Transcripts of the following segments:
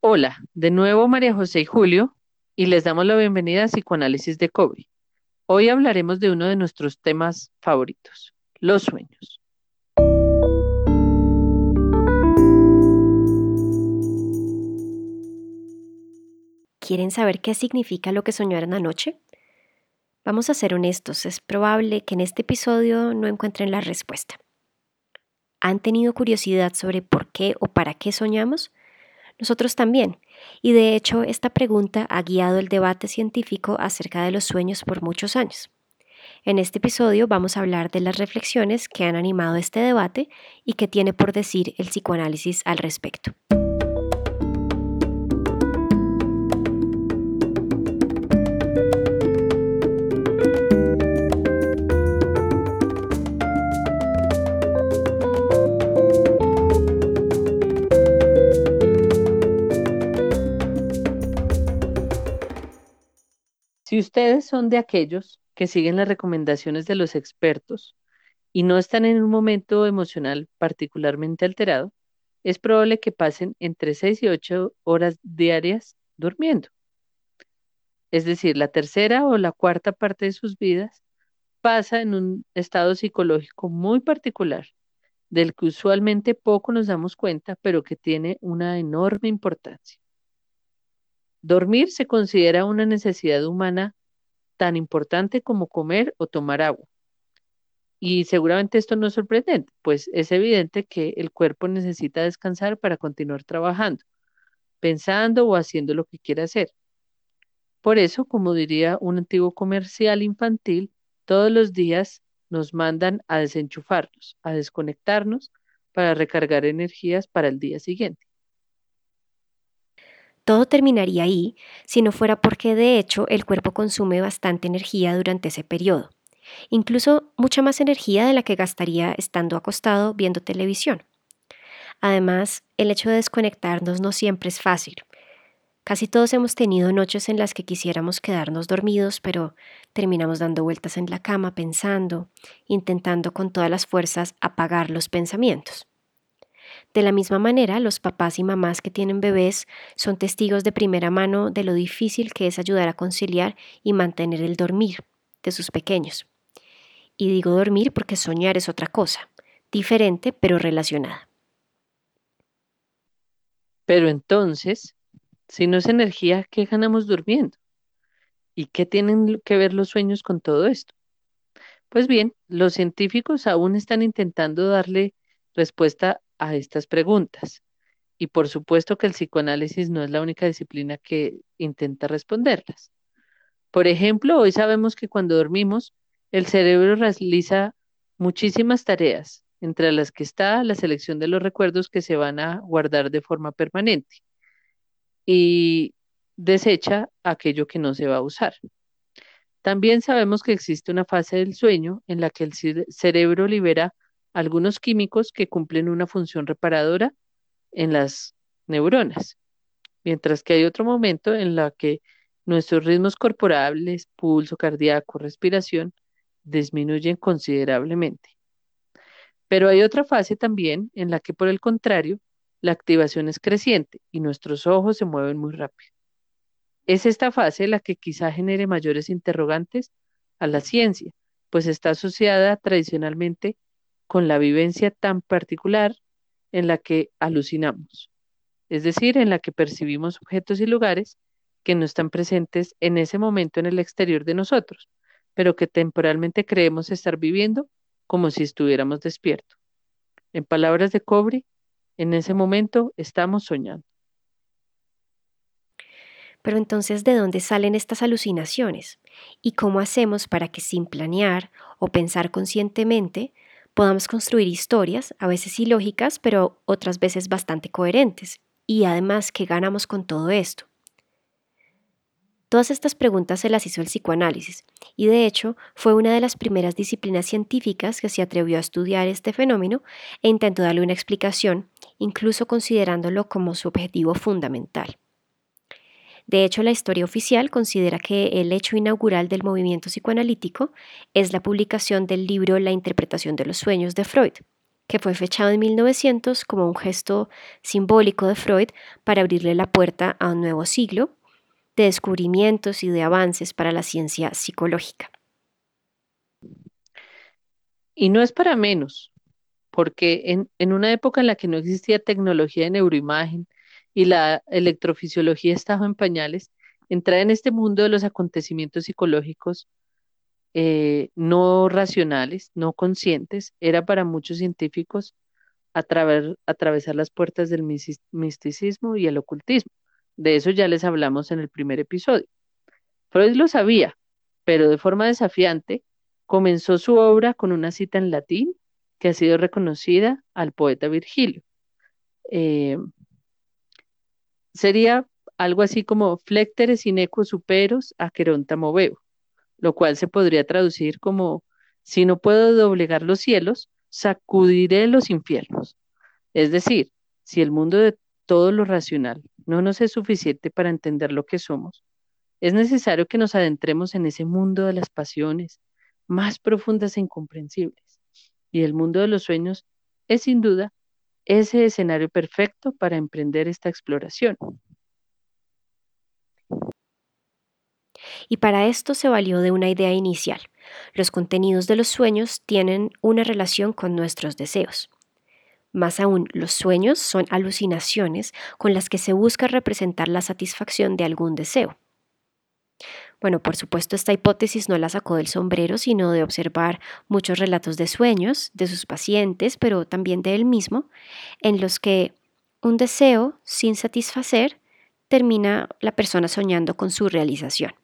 Hola, de nuevo María José y Julio, y les damos la bienvenida a Psicoanálisis de Cobre. Hoy hablaremos de uno de nuestros temas favoritos, los sueños. ¿Quieren saber qué significa lo que soñaron anoche? Vamos a ser honestos, es probable que en este episodio no encuentren la respuesta. ¿Han tenido curiosidad sobre por qué o para qué soñamos? Nosotros también. Y de hecho, esta pregunta ha guiado el debate científico acerca de los sueños por muchos años. En este episodio vamos a hablar de las reflexiones que han animado este debate y que tiene por decir el psicoanálisis al respecto. Si ustedes son de aquellos que siguen las recomendaciones de los expertos y no están en un momento emocional particularmente alterado, es probable que pasen entre 6 y 8 horas diarias durmiendo. Es decir, la tercera o la cuarta parte de sus vidas pasa en un estado psicológico muy particular, del que usualmente poco nos damos cuenta, pero que tiene una enorme importancia. Dormir se considera una necesidad humana tan importante como comer o tomar agua. Y seguramente esto no es sorprendente, pues es evidente que el cuerpo necesita descansar para continuar trabajando, pensando o haciendo lo que quiera hacer. Por eso, como diría un antiguo comercial infantil, todos los días nos mandan a desenchufarnos, a desconectarnos para recargar energías para el día siguiente. Todo terminaría ahí si no fuera porque de hecho el cuerpo consume bastante energía durante ese periodo, incluso mucha más energía de la que gastaría estando acostado viendo televisión. Además, el hecho de desconectarnos no siempre es fácil. Casi todos hemos tenido noches en las que quisiéramos quedarnos dormidos, pero terminamos dando vueltas en la cama pensando, intentando con todas las fuerzas apagar los pensamientos. De la misma manera, los papás y mamás que tienen bebés son testigos de primera mano de lo difícil que es ayudar a conciliar y mantener el dormir de sus pequeños. Y digo dormir porque soñar es otra cosa, diferente pero relacionada. Pero entonces, si no es energía, ¿qué ganamos durmiendo? ¿Y qué tienen que ver los sueños con todo esto? Pues bien, los científicos aún están intentando darle respuesta a estas preguntas. Y por supuesto que el psicoanálisis no es la única disciplina que intenta responderlas. Por ejemplo, hoy sabemos que cuando dormimos, el cerebro realiza muchísimas tareas, entre las que está la selección de los recuerdos que se van a guardar de forma permanente y desecha aquello que no se va a usar. También sabemos que existe una fase del sueño en la que el cerebro libera algunos químicos que cumplen una función reparadora en las neuronas, mientras que hay otro momento en la que nuestros ritmos corporales, pulso cardíaco, respiración, disminuyen considerablemente. Pero hay otra fase también en la que, por el contrario, la activación es creciente y nuestros ojos se mueven muy rápido. Es esta fase la que quizá genere mayores interrogantes a la ciencia, pues está asociada tradicionalmente con la vivencia tan particular en la que alucinamos, es decir, en la que percibimos objetos y lugares que no están presentes en ese momento en el exterior de nosotros, pero que temporalmente creemos estar viviendo como si estuviéramos despiertos. En palabras de Cobre, en ese momento estamos soñando. Pero entonces, ¿de dónde salen estas alucinaciones? ¿Y cómo hacemos para que sin planear o pensar conscientemente podamos construir historias, a veces ilógicas, pero otras veces bastante coherentes. Y además, ¿qué ganamos con todo esto? Todas estas preguntas se las hizo el psicoanálisis, y de hecho fue una de las primeras disciplinas científicas que se atrevió a estudiar este fenómeno e intentó darle una explicación, incluso considerándolo como su objetivo fundamental. De hecho, la historia oficial considera que el hecho inaugural del movimiento psicoanalítico es la publicación del libro La interpretación de los sueños de Freud, que fue fechado en 1900 como un gesto simbólico de Freud para abrirle la puerta a un nuevo siglo de descubrimientos y de avances para la ciencia psicológica. Y no es para menos, porque en, en, una época en la que no existía tecnología de neuroimagen y la electrofisiología estaba en pañales, entrar en este mundo de los acontecimientos psicológicos eh, no racionales, no conscientes, era para muchos científicos atravesar las puertas del misticismo y el ocultismo. De eso ya les hablamos en el primer episodio. Freud lo sabía, pero de forma desafiante comenzó su obra con una cita en latín que ha sido reconocida al poeta Virgilio. Eh, sería algo así como flectere eco superos aqueronta moveo lo cual se podría traducir como, si no puedo doblegar los cielos, sacudiré los infiernos. Es decir, si el mundo de todo lo racional no nos es suficiente para entender lo que somos, es necesario que nos adentremos en ese mundo de las pasiones más profundas e incomprensibles. Y el mundo de los sueños es sin duda ese escenario perfecto para emprender esta exploración. y para esto se valió de una idea inicial. Los contenidos de los sueños tienen una relación con nuestros deseos. Más aún, los sueños son alucinaciones con las que se busca representar la satisfacción de algún deseo. Bueno, por supuesto, esta hipótesis no la sacó del sombrero, sino de observar muchos relatos de sueños de sus pacientes, pero también de él mismo, en los que un deseo sin satisfacer termina la persona soñando con su realización.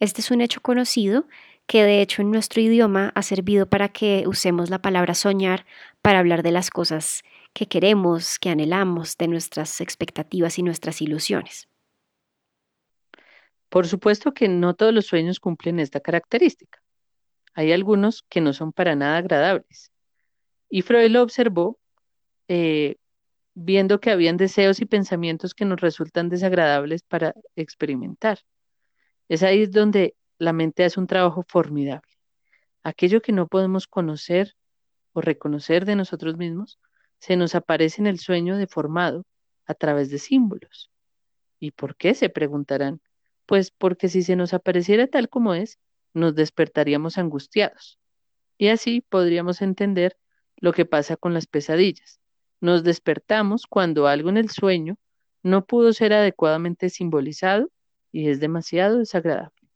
Este es un hecho conocido que de hecho en nuestro idioma ha servido para que usemos la palabra soñar para hablar de las cosas que queremos, que anhelamos, de nuestras expectativas y nuestras ilusiones. Por supuesto que no todos los sueños cumplen esta característica. Hay algunos que no son para nada agradables. Y Freud lo observó eh, viendo que habían deseos y pensamientos que nos resultan desagradables para experimentar. Es ahí donde la mente hace un trabajo formidable. Aquello que no podemos conocer o reconocer de nosotros mismos, se nos aparece en el sueño deformado a través de símbolos. ¿Y por qué? se preguntarán. Pues porque si se nos apareciera tal como es, nos despertaríamos angustiados. Y así podríamos entender lo que pasa con las pesadillas. Nos despertamos cuando algo en el sueño no pudo ser adecuadamente simbolizado y es demasiado desagradable.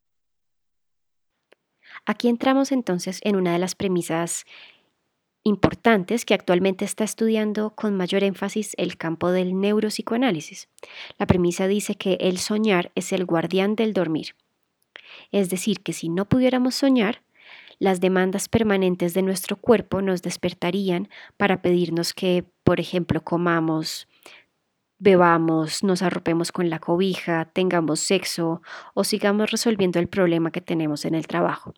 Aquí entramos entonces en una de las premisas importantes que actualmente está estudiando con mayor énfasis el campo del neuropsicoanálisis. La premisa dice que el soñar es el guardián del dormir. Es decir, que si no pudiéramos soñar, las demandas permanentes de nuestro cuerpo nos despertarían para pedirnos que, por ejemplo, comamos, bebamos, nos arropemos con la cobija, tengamos sexo o sigamos resolviendo el problema que tenemos en el trabajo.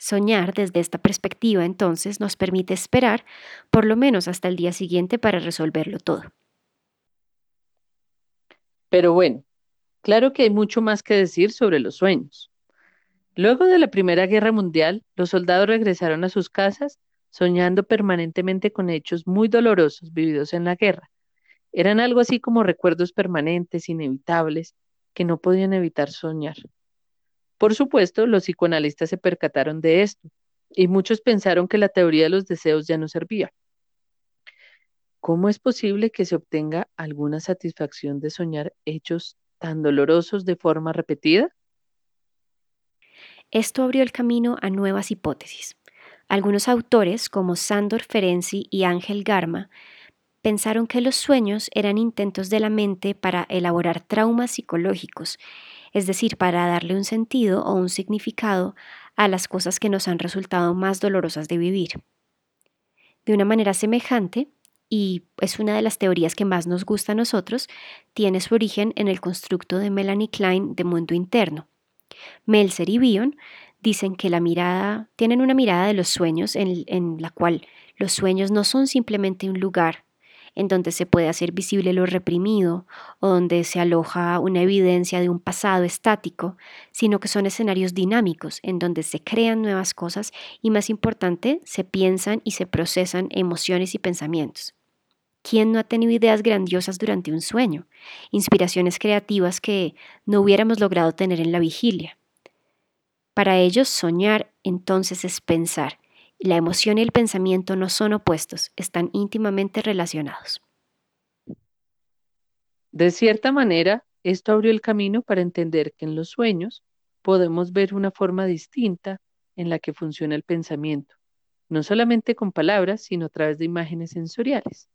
Soñar desde esta perspectiva entonces nos permite esperar por lo menos hasta el día siguiente para resolverlo todo. Pero bueno, claro que hay mucho más que decir sobre los sueños. Luego de la Primera Guerra Mundial, los soldados regresaron a sus casas soñando permanentemente con hechos muy dolorosos vividos en la guerra eran algo así como recuerdos permanentes, inevitables, que no podían evitar soñar. Por supuesto, los psicoanalistas se percataron de esto, y muchos pensaron que la teoría de los deseos ya no servía. ¿Cómo es posible que se obtenga alguna satisfacción de soñar hechos tan dolorosos de forma repetida? Esto abrió el camino a nuevas hipótesis. Algunos autores, como Sandor Ferenczi y Ángel Garma, pensaron que los sueños eran intentos de la mente para elaborar traumas psicológicos, es decir, para darle un sentido o un significado a las cosas que nos han resultado más dolorosas de vivir. De una manera semejante, y es una de las teorías que más nos gusta a nosotros, tiene su origen en el constructo de Melanie Klein de mundo interno. Melzer y Bion dicen que la mirada, tienen una mirada de los sueños en, en la cual los sueños no son simplemente un lugar en donde se puede hacer visible lo reprimido o donde se aloja una evidencia de un pasado estático, sino que son escenarios dinámicos en donde se crean nuevas cosas y más importante, se piensan y se procesan emociones y pensamientos. ¿Quién no ha tenido ideas grandiosas durante un sueño? Inspiraciones creativas que no hubiéramos logrado tener en la vigilia. Para ellos, soñar entonces es pensar. La emoción y el pensamiento no son opuestos, están íntimamente relacionados. De cierta manera, esto abrió el camino para entender que en los sueños podemos ver una forma distinta en la que funciona el pensamiento, no solamente con palabras, sino a través de imágenes sensoriales.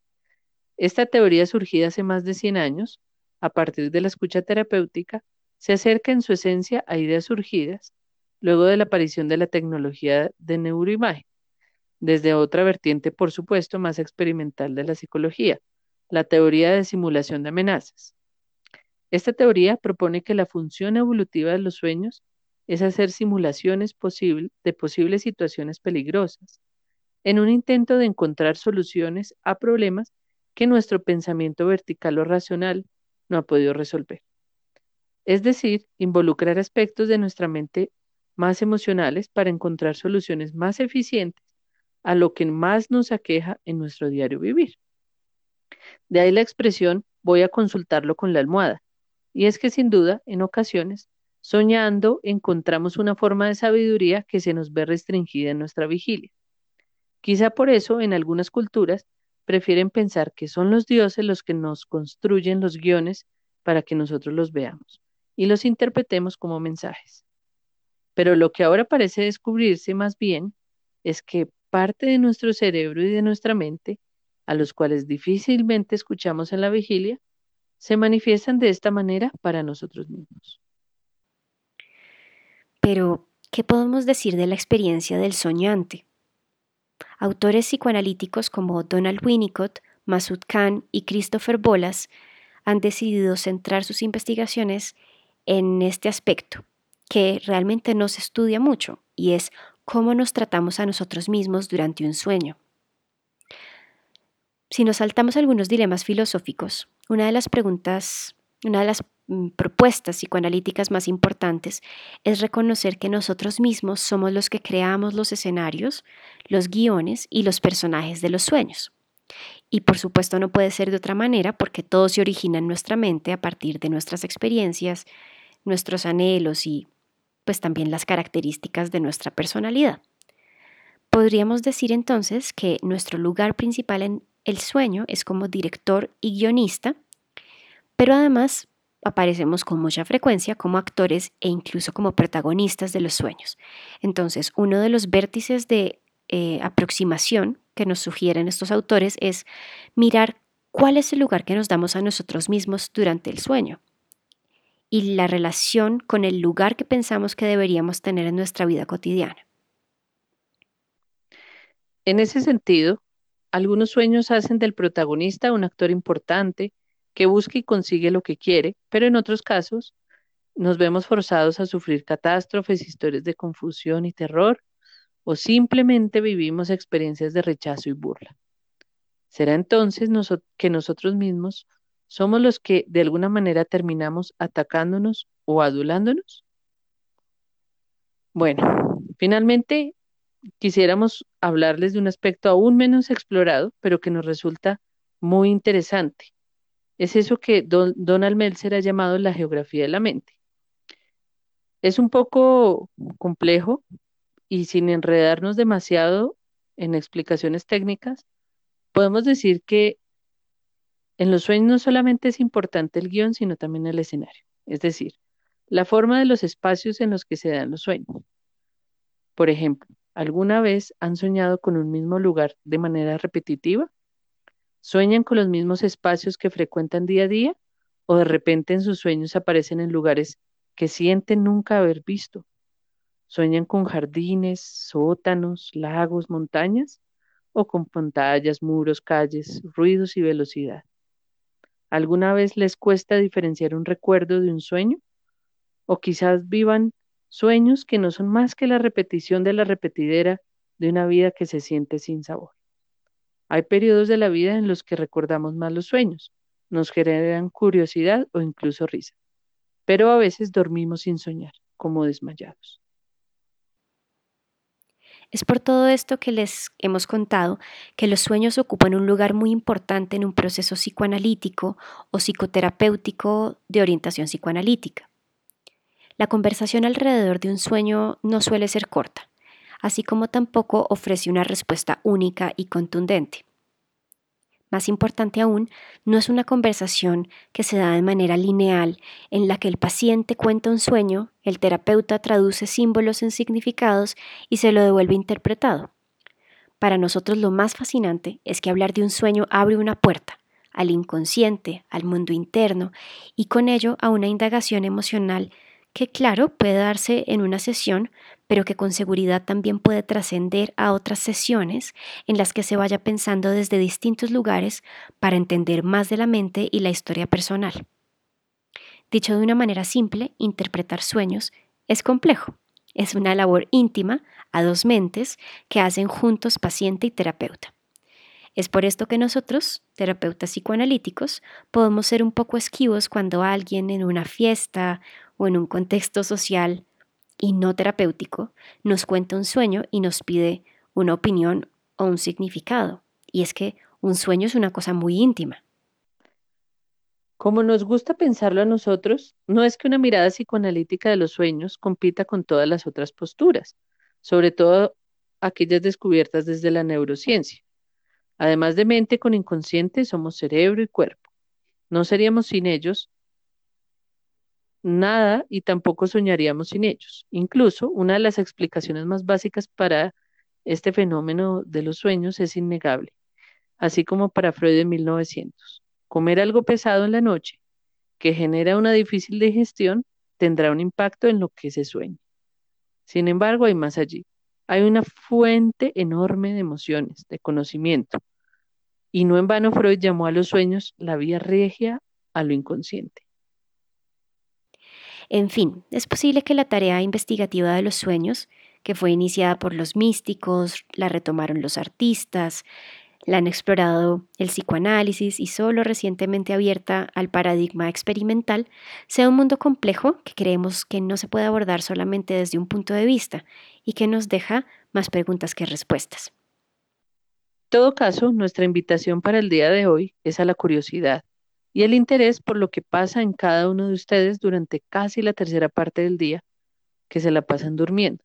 Esta teoría surgida hace más de 100 años, a partir de la escucha terapéutica, se acerca en su esencia a ideas surgidas luego de la aparición de la tecnología de neuroimagen, desde otra vertiente, por supuesto, más experimental de la psicología, la teoría de simulación de amenazas. Esta teoría propone que la función evolutiva de los sueños es hacer simulaciones de posibles situaciones peligrosas, en un intento de encontrar soluciones a problemas que nuestro pensamiento vertical o racional no ha podido resolver. Es decir, involucrar aspectos de nuestra mente más emocionales para encontrar soluciones más eficientes a lo que más nos aqueja en nuestro diario vivir. De ahí la expresión voy a consultarlo con la almohada. Y es que sin duda, en ocasiones, soñando encontramos una forma de sabiduría que se nos ve restringida en nuestra vigilia. Quizá por eso en algunas culturas prefieren pensar que son los dioses los que nos construyen los guiones para que nosotros los veamos y los interpretemos como mensajes. Pero lo que ahora parece descubrirse más bien es que parte de nuestro cerebro y de nuestra mente, a los cuales difícilmente escuchamos en la vigilia, se manifiestan de esta manera para nosotros mismos. Pero, ¿qué podemos decir de la experiencia del soñante? Autores psicoanalíticos como Donald Winnicott, Masud Khan y Christopher Bolas han decidido centrar sus investigaciones en este aspecto que realmente no se estudia mucho y es cómo nos tratamos a nosotros mismos durante un sueño. Si nos saltamos algunos dilemas filosóficos, una de las preguntas, una de las mm, propuestas psicoanalíticas más importantes es reconocer que nosotros mismos somos los que creamos los escenarios, los guiones y los personajes de los sueños. Y por supuesto no puede ser de otra manera porque todo se origina en nuestra mente a partir de nuestras experiencias, nuestros anhelos y pues también las características de nuestra personalidad. Podríamos decir entonces que nuestro lugar principal en el sueño es como director y guionista, pero además aparecemos con mucha frecuencia como actores e incluso como protagonistas de los sueños. Entonces, uno de los vértices de eh, aproximación que nos sugieren estos autores es mirar cuál es el lugar que nos damos a nosotros mismos durante el sueño y la relación con el lugar que pensamos que deberíamos tener en nuestra vida cotidiana. En ese sentido, algunos sueños hacen del protagonista un actor importante que busca y consigue lo que quiere, pero en otros casos nos vemos forzados a sufrir catástrofes, historias de confusión y terror, o simplemente vivimos experiencias de rechazo y burla. ¿Será entonces que nosotros mismos somos los que de alguna manera terminamos atacándonos o adulándonos. Bueno, finalmente quisiéramos hablarles de un aspecto aún menos explorado, pero que nos resulta muy interesante. Es eso que Donald Meltzer ha llamado la geografía de la mente. Es un poco complejo y sin enredarnos demasiado en explicaciones técnicas, podemos decir que en los sueños no solamente es importante el guion, sino también el escenario, es decir, la forma de los espacios en los que se dan los sueños. Por ejemplo, ¿alguna vez han soñado con un mismo lugar de manera repetitiva? ¿Sueñan con los mismos espacios que frecuentan día a día? ¿O de repente en sus sueños aparecen en lugares que sienten nunca haber visto? ¿Sueñan con jardines, sótanos, lagos, montañas? ¿O con pantallas, muros, calles, ruidos y velocidad? ¿Alguna vez les cuesta diferenciar un recuerdo de un sueño? ¿O quizás vivan sueños que no son más que la repetición de la repetidera de una vida que se siente sin sabor? Hay periodos de la vida en los que recordamos más los sueños, nos generan curiosidad o incluso risa, pero a veces dormimos sin soñar, como desmayados. Es por todo esto que les hemos contado que los sueños ocupan un lugar muy importante en un proceso psicoanalítico o psicoterapéutico de orientación psicoanalítica. La conversación alrededor de un sueño no suele ser corta, así como tampoco ofrece una respuesta única y contundente. Más importante aún, no es una conversación que se da de manera lineal en la que el paciente cuenta un sueño, el terapeuta traduce símbolos en significados y se lo devuelve interpretado. Para nosotros lo más fascinante es que hablar de un sueño abre una puerta al inconsciente, al mundo interno y con ello a una indagación emocional que claro puede darse en una sesión, pero que con seguridad también puede trascender a otras sesiones en las que se vaya pensando desde distintos lugares para entender más de la mente y la historia personal. Dicho de una manera simple, interpretar sueños es complejo. Es una labor íntima a dos mentes que hacen juntos paciente y terapeuta. Es por esto que nosotros, terapeutas psicoanalíticos, podemos ser un poco esquivos cuando alguien en una fiesta o en un contexto social y no terapéutico nos cuenta un sueño y nos pide una opinión o un significado. Y es que un sueño es una cosa muy íntima. Como nos gusta pensarlo a nosotros, no es que una mirada psicoanalítica de los sueños compita con todas las otras posturas, sobre todo aquellas descubiertas desde la neurociencia. Además de mente con inconsciente, somos cerebro y cuerpo. No seríamos sin ellos nada y tampoco soñaríamos sin ellos. Incluso una de las explicaciones más básicas para este fenómeno de los sueños es innegable, así como para Freud en 1900. Comer algo pesado en la noche, que genera una difícil digestión, tendrá un impacto en lo que se sueña. Sin embargo, hay más allí. Hay una fuente enorme de emociones, de conocimiento. Y no en vano Freud llamó a los sueños la vía regia a lo inconsciente. En fin, es posible que la tarea investigativa de los sueños, que fue iniciada por los místicos, la retomaron los artistas, la han explorado el psicoanálisis y solo recientemente abierta al paradigma experimental, sea un mundo complejo que creemos que no se puede abordar solamente desde un punto de vista y que nos deja más preguntas que respuestas. En todo caso, nuestra invitación para el día de hoy es a la curiosidad y el interés por lo que pasa en cada uno de ustedes durante casi la tercera parte del día que se la pasan durmiendo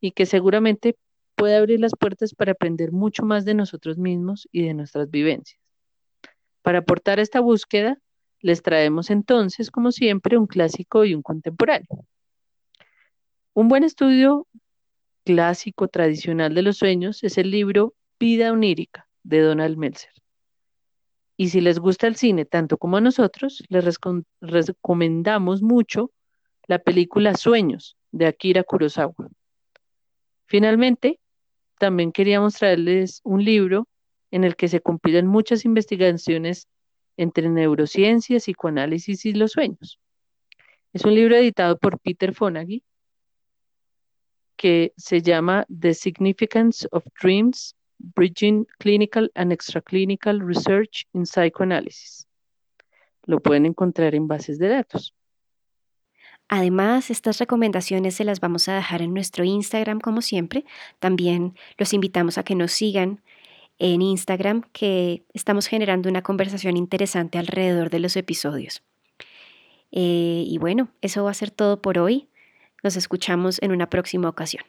y que seguramente puede abrir las puertas para aprender mucho más de nosotros mismos y de nuestras vivencias. Para aportar esta búsqueda, les traemos entonces, como siempre, un clásico y un contemporáneo. Un buen estudio clásico tradicional de los sueños es el libro Vida onírica de Donald Meltzer. Y si les gusta el cine tanto como a nosotros, les recomendamos mucho la película Sueños de Akira Kurosawa. Finalmente, también quería mostrarles un libro en el que se compilan muchas investigaciones entre neurociencias, psicoanálisis y los sueños. Es un libro editado por Peter Fonagy que se llama The Significance of Dreams Bridging Clinical and Extraclinical Research in Psychoanalysis. Lo pueden encontrar en bases de datos. Además, estas recomendaciones se las vamos a dejar en nuestro Instagram como siempre. También los invitamos a que nos sigan en Instagram, que estamos generando una conversación interesante alrededor de los episodios. Eh, y bueno, eso va a ser todo por hoy. Nos escuchamos en una próxima ocasión.